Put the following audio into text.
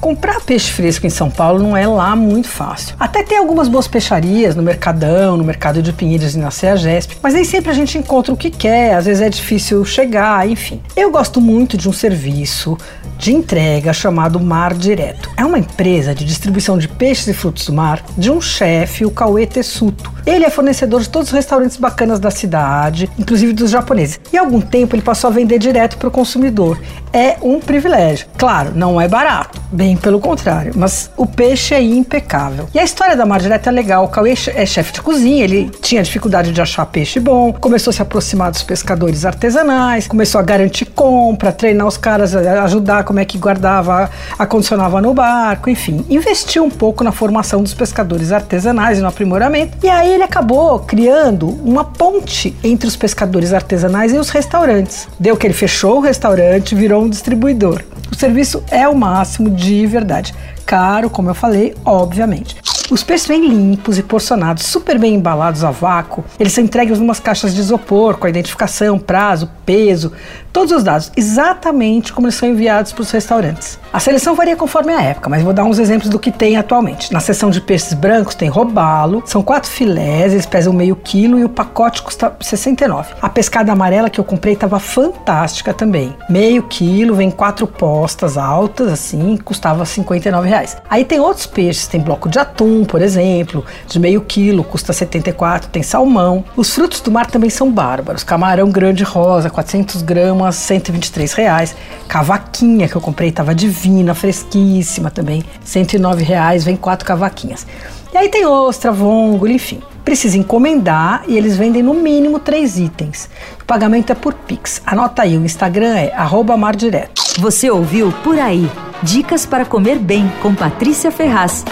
Comprar peixe fresco em São Paulo não é lá muito fácil. Até tem algumas boas peixarias no Mercadão, no Mercado de Pinheiros e na CEAGESP, mas nem sempre a gente encontra o que quer, às vezes é difícil chegar, enfim. Eu gosto muito de um serviço de entrega chamado Mar Direto. É uma empresa de distribuição de peixes e frutos do mar de um chefe, o Cauê Tessuto. Ele é fornecedor de todos os restaurantes bacanas da cidade, inclusive dos japoneses. E há algum tempo ele passou a vender direto para o consumidor. É um privilégio. Claro, não é barato, bem pelo contrário, mas o peixe é impecável. E a história da Mar Direto é legal. O Cauê é chefe de cozinha, ele tinha dificuldade de achar peixe bom, começou a se aproximar dos pescadores artesanais, começou a garantir compra, treinar os caras, ajudar como é que guardava, acondicionava no barco, enfim. Investiu um pouco na formação dos pescadores artesanais e no aprimoramento. E aí ele acabou criando uma ponte entre os pescadores artesanais e os restaurantes. Deu que ele fechou o restaurante, virou um distribuidor. O serviço é o máximo de verdade. Caro, como eu falei, obviamente. Os peixes vêm limpos e porcionados, super bem embalados a vácuo. Eles são entregues em umas caixas de isopor com a identificação, prazo, peso, todos os dados, exatamente como eles são enviados para os restaurantes. A seleção varia conforme a época, mas vou dar uns exemplos do que tem atualmente. Na seção de peixes brancos tem robalo, são quatro filés, eles pesam meio quilo e o pacote custa 69. A pescada amarela que eu comprei estava fantástica também. Meio quilo, vem quatro postas altas, assim, custava 59 reais. Aí tem outros peixes, tem bloco de atum, por exemplo, de meio quilo, custa 74, tem salmão. Os frutos do mar também são bárbaros. Camarão grande rosa, 400 gramas, 123 reais. Cavaquinha que eu comprei estava divina, fresquíssima também, 109 reais, vem quatro cavaquinhas. E aí tem ostra, vongole, enfim. Precisa encomendar e eles vendem no mínimo três itens. O pagamento é por Pix. Anota aí, o Instagram é @mardireto. Você ouviu Por Aí. Dicas para comer bem com Patrícia Ferraz.